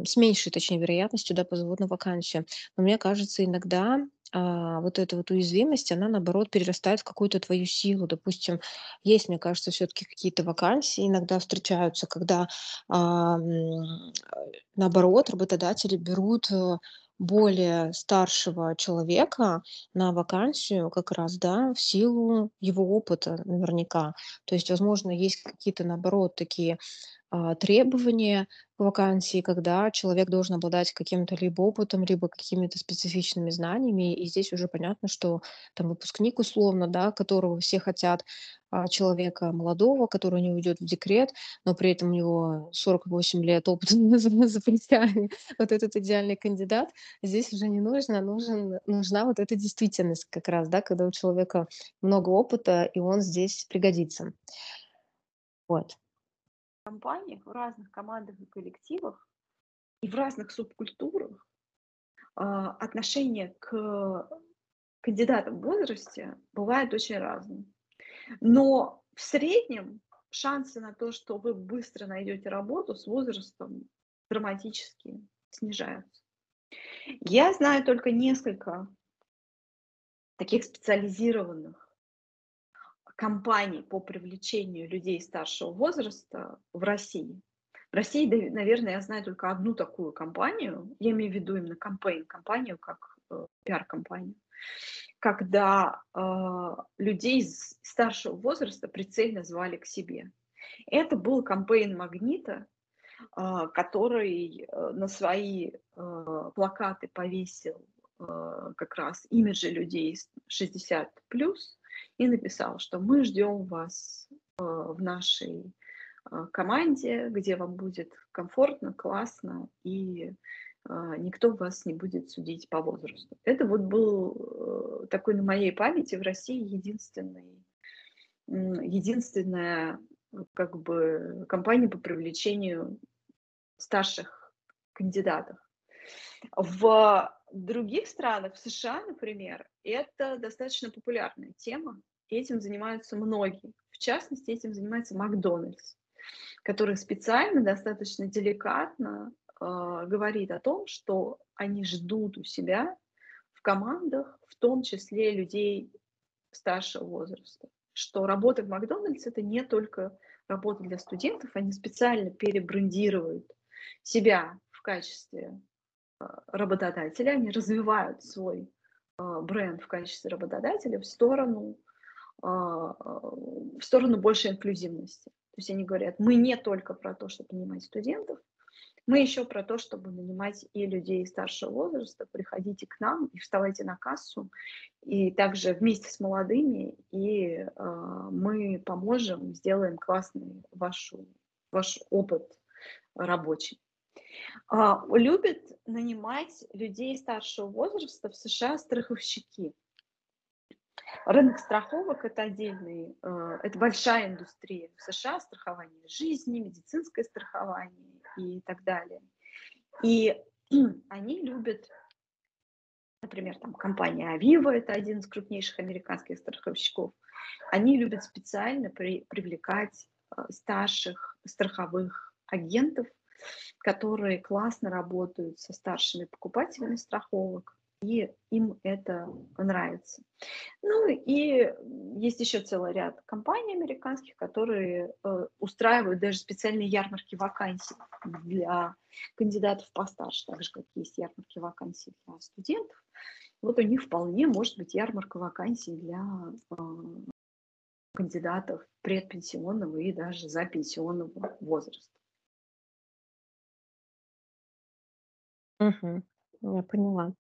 [SPEAKER 1] с меньшей, точнее, вероятностью, да, позовут на вакансию. Но мне кажется, иногда а, вот эта вот уязвимость, она, наоборот, перерастает в какую-то твою силу. Допустим, есть, мне кажется, все-таки какие-то вакансии иногда встречаются, когда, а, наоборот, работодатели берут э, более старшего человека на вакансию как раз, да, в силу его опыта наверняка. То есть, возможно, есть какие-то, наоборот, такие а, требования к вакансии, когда человек должен обладать каким-то либо опытом, либо какими-то специфичными знаниями. И здесь уже понятно, что там выпускник условно, да, которого все хотят, а, человека молодого, который не уйдет в декрет, но при этом у него 48 лет опыта за, плечами. Вот этот идеальный кандидат здесь уже не нужно, нужен, нужна вот эта действительность как раз, да, когда у человека много опыта, и он здесь пригодится. Вот
[SPEAKER 2] компаниях, в разных командах и коллективах и в разных субкультурах а, отношение к кандидатам в возрасте бывает очень разным. Но в среднем шансы на то, что вы быстро найдете работу с возрастом драматически снижаются. Я знаю только несколько таких специализированных кампаний по привлечению людей старшего возраста в России. В России, наверное, я знаю только одну такую компанию, я имею в виду именно кампейн, компанию как э, пиар-компанию, когда э, людей старшего возраста прицельно звали к себе. Это был кампейн «Магнита», э, который э, на свои э, плакаты повесил э, как раз имиджи людей 60+, и написал, что мы ждем вас э, в нашей э, команде, где вам будет комфортно, классно, и э, никто вас не будет судить по возрасту. Это вот был такой на моей памяти в России единственный, единственная как бы компания по привлечению старших кандидатах. В других странах, в США, например, это достаточно популярная тема, этим занимаются многие. В частности, этим занимается Макдональдс, который специально, достаточно деликатно э, говорит о том, что они ждут у себя в командах, в том числе людей старшего возраста, что работа в Макдональдс это не только работа для студентов, они специально перебрендируют себя в качестве а, работодателя, они развивают свой а, бренд в качестве работодателя в сторону, а, в сторону большей инклюзивности. То есть они говорят, мы не только про то, чтобы нанимать студентов, мы еще про то, чтобы нанимать и людей старшего возраста, приходите к нам и вставайте на кассу, и также вместе с молодыми, и э, мы поможем, сделаем классный вашу, ваш опыт рабочий. А, любят нанимать людей старшего возраста в США страховщики. Рынок страховок – это отдельный, э, это большая индустрия в США, страхование жизни, медицинское страхование и так далее. И они любят, например, там компания Aviva, это один из крупнейших американских страховщиков, они любят специально при, привлекать э, старших страховых агентов, которые классно работают со старшими покупателями страховок, и им это нравится. Ну и есть еще целый ряд компаний американских, которые э, устраивают даже специальные ярмарки вакансий для кандидатов постарше, так же, как есть ярмарки вакансий для студентов. Вот у них вполне может быть ярмарка вакансий для э, кандидатов предпенсионного и даже за пенсионного возраста.
[SPEAKER 1] Мгм. Я поняла.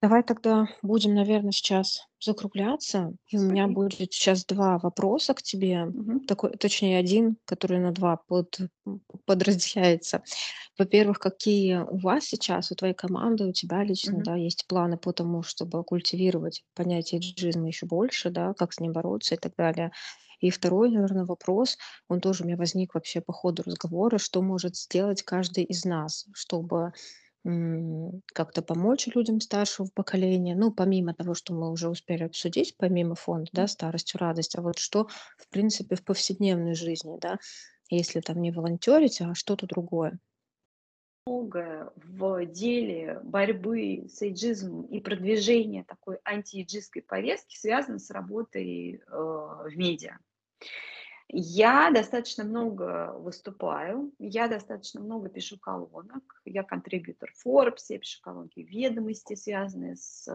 [SPEAKER 1] Давай тогда будем, наверное, сейчас закругляться. И у меня будет сейчас два вопроса к тебе.
[SPEAKER 2] Мгм.
[SPEAKER 1] Такой, точнее, один, который на два под, подразделяется. Во-первых, какие у вас сейчас, у твоей команды, у тебя лично,
[SPEAKER 2] Мгм.
[SPEAKER 1] да, есть планы по тому, чтобы культивировать понятие джизма еще больше, да, как с ним бороться и так далее. И второй, наверное, вопрос, он тоже у меня возник вообще по ходу разговора, что может сделать каждый из нас, чтобы как-то помочь людям старшего поколения. Ну, помимо того, что мы уже успели обсудить, помимо фонда, да, старостью радость, а вот что, в принципе, в повседневной жизни, да, если там не волонтерить, а что-то другое.
[SPEAKER 2] Многое в деле борьбы с эйджизмом и продвижения такой антиэйджистской повестки связано с работой э, в медиа. Я достаточно много выступаю, я достаточно много пишу колонок, я контрибьютор Forbes, я пишу колонки ведомости, связанные с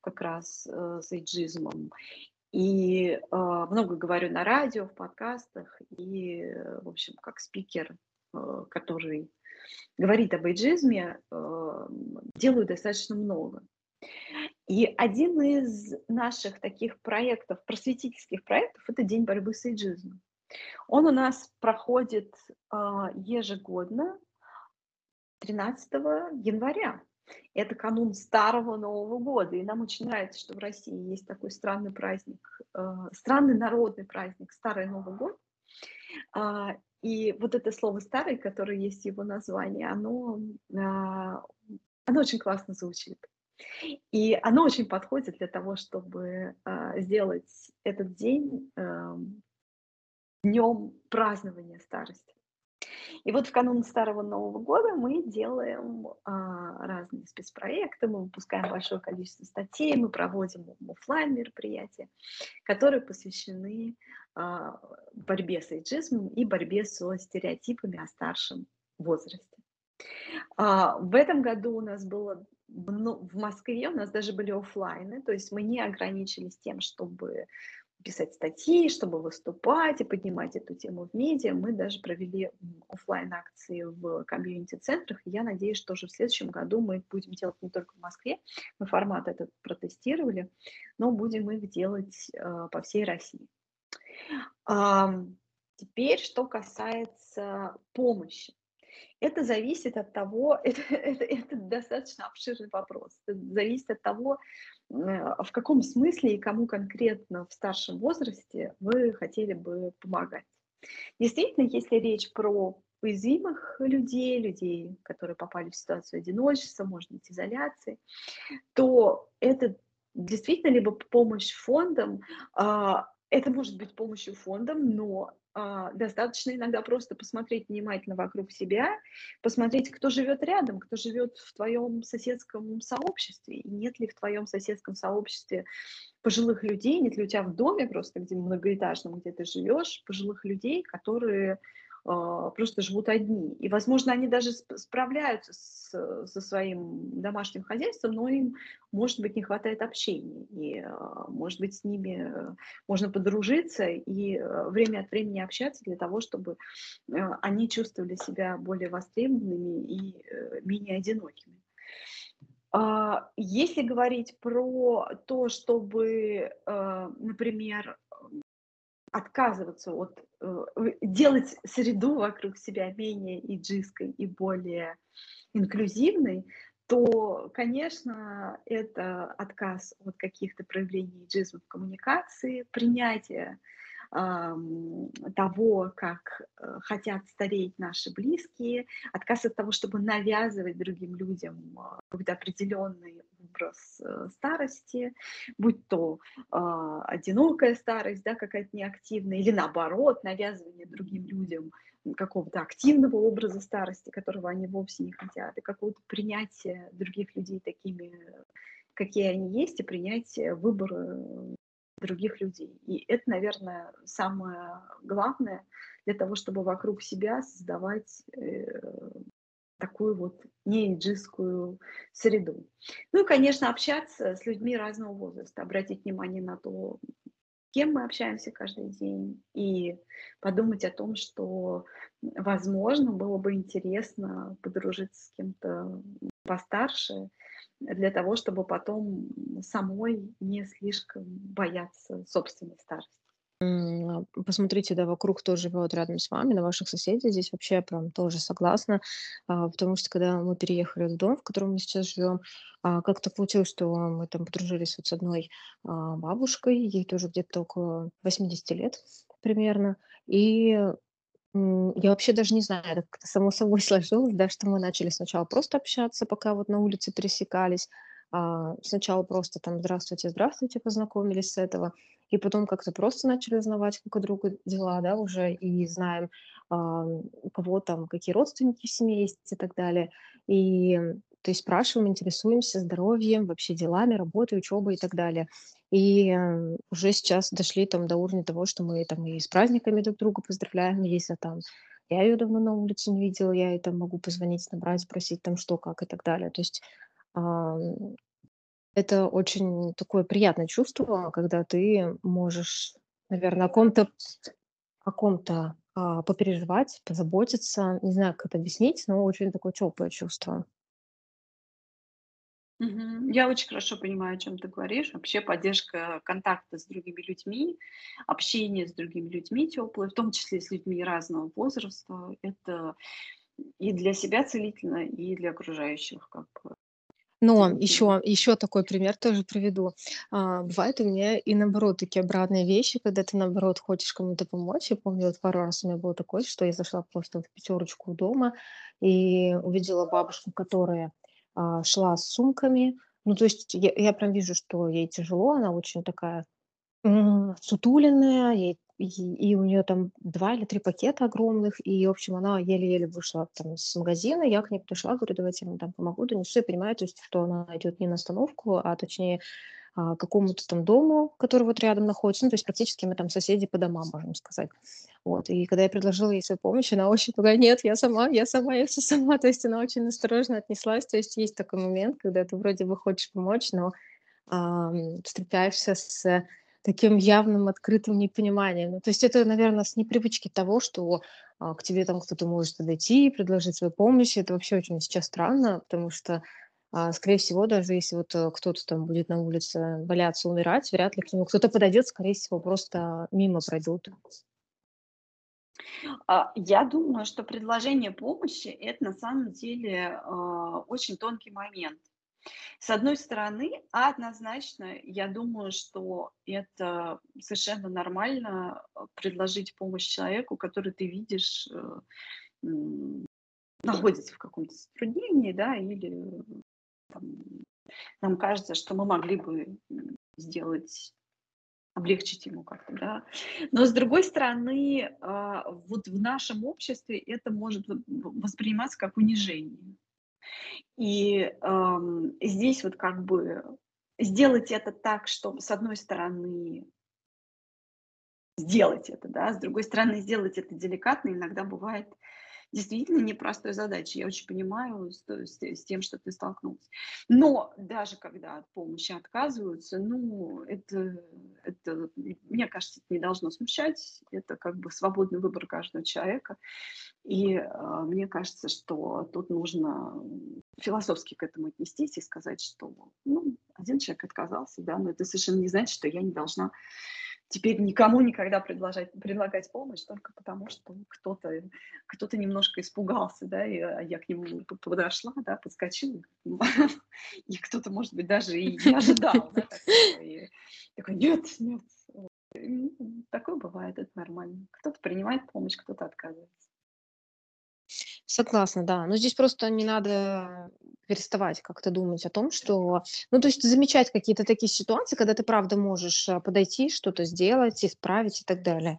[SPEAKER 2] как раз э, с эйджизмом. И э, много говорю на радио, в подкастах, и, в общем, как спикер, э, который говорит об эйджизме, э, делаю достаточно много. И один из наших таких проектов, просветительских проектов, это День борьбы с эйджизмом. Он у нас проходит а, ежегодно 13 января. Это канун Старого Нового года. И нам очень нравится, что в России есть такой странный праздник, а, странный народный праздник Старый Новый год. А, и вот это слово «старый», которое есть его названии, оно, оно очень классно звучит. И оно очень подходит для того, чтобы э, сделать этот день э, днем празднования старости. И вот в канун Старого Нового года мы делаем а, разные спецпроекты, мы выпускаем большое количество статей, мы проводим офлайн мероприятия, которые посвящены а, борьбе с эйджизмом и борьбе со стереотипами о старшем возрасте. А, в этом году у нас было в Москве у нас даже были офлайны, то есть мы не ограничились тем, чтобы писать статьи, чтобы выступать и поднимать эту тему в медиа. Мы даже провели офлайн акции в комьюнити-центрах. Я надеюсь, что уже в следующем году мы их будем делать не только в Москве. Мы формат этот протестировали, но будем их делать э, по всей России. А, теперь, что касается помощи. Это зависит от того, это, это, это достаточно обширный вопрос. Это зависит от того, э, в каком смысле и кому конкретно в старшем возрасте вы хотели бы помогать. Действительно, если речь про уязвимых людей, людей, которые попали в ситуацию одиночества, может быть, изоляции, то это действительно либо помощь фондам, а, это может быть помощью фондам, но достаточно иногда просто посмотреть внимательно вокруг себя, посмотреть, кто живет рядом, кто живет в твоем соседском сообществе, и нет ли в твоем соседском сообществе пожилых людей, нет ли у тебя в доме просто, где многоэтажном, где ты живешь, пожилых людей, которые а, просто живут одни. И, возможно, они даже справляются с, со своим домашним хозяйством, но им, может быть, не хватает общения. И, а, может быть, с ними э, можно подружиться и э, время от времени общаться для того, чтобы э, они чувствовали себя более востребованными и менее одинокими. А, если говорить про то, чтобы, например, отказываться от, э, делать среду вокруг себя менее иджистской и более инклюзивной, то, конечно, это отказ от каких-то проявлений иджизма в коммуникации, принятие того, как э, хотят стареть наши близкие, отказ от того, чтобы навязывать другим людям а, какой-то определенный образ э, старости, будь то э, одинокая старость, да, какая-то неактивная, или наоборот, навязывание другим людям какого-то активного образа старости, которого они вовсе не хотят, и какого-то принятия других людей такими, какие они есть, и принятие выбора других людей. И это, наверное, самое главное для того, чтобы вокруг себя создавать э, такую вот неэйджистскую среду. Ну и, конечно, общаться с людьми разного возраста, обратить внимание на то, кем мы общаемся каждый день, и подумать о том, что, возможно, было бы интересно подружиться с кем-то постарше, для того, чтобы потом самой не слишком бояться собственной старости.
[SPEAKER 1] А, посмотрите, да, вокруг кто живет рядом с вами, на ваших соседей. Здесь вообще прям тоже согласна, а, потому что когда мы переехали в дом, в котором мы сейчас живем, а, как-то получилось, что мы там подружились вот с одной бабушкой, ей тоже где-то около 80 лет примерно, и я вообще даже не знаю, это само собой сложилось, да, что мы начали сначала просто общаться, пока вот на улице пересекались. А, сначала просто там «здравствуйте, здравствуйте» познакомились с этого, и потом как-то просто начали узнавать как у друга дела, да, уже, и знаем, а, у кого там какие родственники в семье есть и так далее. И, то есть спрашиваем, интересуемся здоровьем, вообще делами, работой, учебой и так далее. И уже сейчас дошли там до уровня того, что мы там и с праздниками друг друга поздравляем, если там я ее давно на улице не видела, я там могу позвонить, набрать, спросить там что, как и так далее. То есть это очень такое приятное чувство, когда ты можешь, наверное, о ком-то о ком-то а, попереживать, позаботиться. Не знаю, как это объяснить, но очень такое теплое чувство.
[SPEAKER 2] Я очень хорошо понимаю, о чем ты говоришь. Вообще поддержка контакта с другими людьми, общение с другими людьми теплое, в том числе с людьми разного возраста, это и для себя целительно, и для окружающих, как бы,
[SPEAKER 1] Но еще, еще такой пример тоже приведу. А, бывает у меня и наоборот такие обратные вещи, когда ты наоборот хочешь кому-то помочь. Я помню, вот пару раз у меня было такое, что я зашла просто в пятерочку дома и увидела бабушку, которая а, шла с сумками. Ну, то есть я, я прям вижу, что ей тяжело, она очень такая сутуленная, ей, и, и у нее там два или три пакета огромных, и, в общем, она еле-еле вышла там с магазина, я к ней подошла, говорю, давайте я вам там помогу, донесу, я понимаю, то есть, что она идет не на остановку, а точнее а, какому-то там дому, который вот рядом находится. Ну, то есть практически мы там соседи по домам, можем сказать. Вот. И когда я предложила ей свою помощь, она очень такая, нет, я сама, я сама, я все сама. То есть она очень осторожно отнеслась. То есть есть такой момент, когда ты вроде бы хочешь помочь, но а, встречаешься с таким явным открытым непониманием. Ну, то есть это, наверное, с непривычки того, что а, к тебе там кто-то может подойти, предложить свою помощь. Это вообще очень сейчас странно, потому что а, скорее всего, даже если вот э, кто-то там будет на улице валяться, умирать, вряд ли к нему кто-то подойдет, скорее всего, просто мимо пройдут.
[SPEAKER 2] А, я думаю, что предложение помощи– это на самом деле а, очень тонкий момент. С одной стороны, однозначно, я думаю, что это совершенно нормально предложить помощь человеку, который ты видишь э, находится в каком-то затруднении, да, или там, нам кажется, что мы могли бы сделать облегчить ему как-то, да. Но с другой стороны, а, вот в нашем обществе это может восприниматься как унижение. И ам, здесь вот как бы сделать это так, чтобы с одной стороны сделать это, да, с другой стороны сделать это деликатно иногда бывает действительно непростой задачей. Я очень понимаю с, с, с тем, что ты столкнулся. Но даже когда от помощи отказываются, ну, это, это, мне кажется, это не должно смущать. Это как бы свободный выбор каждого человека. И э, мне кажется, что тут нужно философски к этому отнестись и сказать, что ну, один человек отказался, да, но это совершенно не значит, что я не должна теперь никому никогда предложать, предлагать помощь только потому, что кто-то кто немножко испугался, да, и а я к нему подошла, да, подскочила, и кто-то, может быть, даже и не ожидал, да, такого, и такой, нет, нет, такое бывает, это нормально. Кто-то принимает помощь, кто-то отказывается.
[SPEAKER 1] Согласна, да. Но здесь просто не надо переставать как-то думать о том, что, ну, то есть замечать какие-то такие ситуации, когда ты правда можешь а, подойти, что-то сделать, исправить и так далее.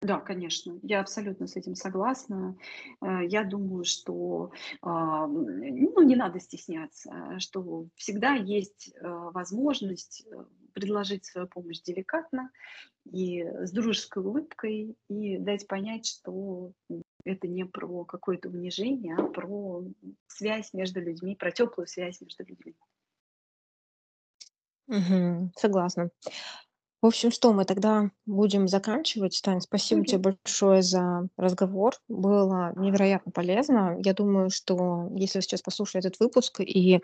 [SPEAKER 2] Да, конечно, я абсолютно с этим согласна. Э, я думаю, что а, ну, не надо стесняться, что всегда есть э, возможность э, предложить свою помощь деликатно и с дружеской улыбкой и дать понять, что это не про какое-то унижение, а про связь между людьми, про теплую связь между людьми.
[SPEAKER 1] Мгм. Согласна. В общем, что мы тогда будем заканчивать. Тань, спасибо тебе
[SPEAKER 2] Окей.
[SPEAKER 1] большое за разговор. Было невероятно полезно. Я думаю, что если сейчас послушаю этот выпуск и,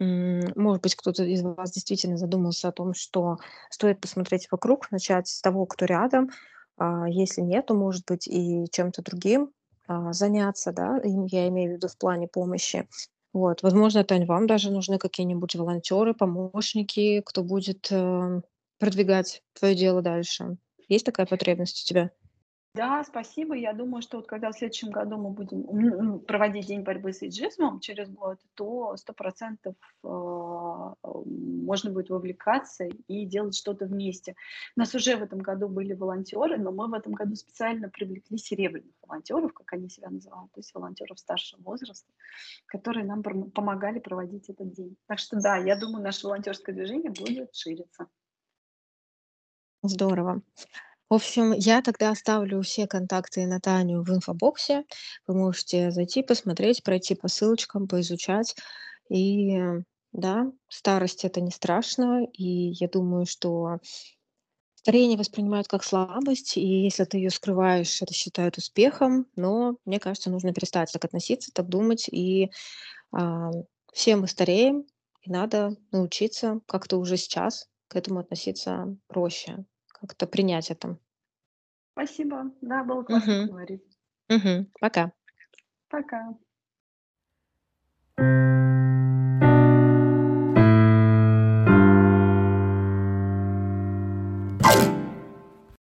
[SPEAKER 1] может быть, кто-то из вас действительно задумался о том, что стоит посмотреть вокруг, начать с того, кто рядом. А если нет, то, может быть, и чем-то другим а, заняться, да, я имею в виду в плане помощи. Вот, возможно, Тань, вам даже нужны какие-нибудь волонтеры, помощники, кто будет э, продвигать твое дело дальше. Есть такая потребность у тебя?
[SPEAKER 2] Да, спасибо. Я думаю, что вот когда в следующем году мы будем проводить день борьбы с эйджизмом через год, то сто процентов а, можно будет вовлекаться и делать что-то вместе. У нас уже в этом году были волонтеры, но мы в этом году специально привлекли серебряных волонтеров, как они себя называют, то есть волонтеров старшего возраста, которые нам пом- помогали проводить этот день. Так что да, я думаю, наше волонтерское движение будет шириться.
[SPEAKER 1] Здорово. В общем, я тогда оставлю все контакты на Таню в инфобоксе. Вы можете зайти, посмотреть, пройти по ссылочкам, поизучать. И да, старость это не страшно. И я думаю, что старение воспринимают как слабость, и если ты ее скрываешь, это считают успехом. Но мне кажется, нужно перестать так относиться, так думать. И а, все мы стареем, и надо научиться как-то уже сейчас к этому относиться проще, как-то принять это.
[SPEAKER 2] Спасибо. Да, было классно
[SPEAKER 1] Мгм.
[SPEAKER 2] поговорить.
[SPEAKER 1] Мгм. Пока.
[SPEAKER 2] Пока.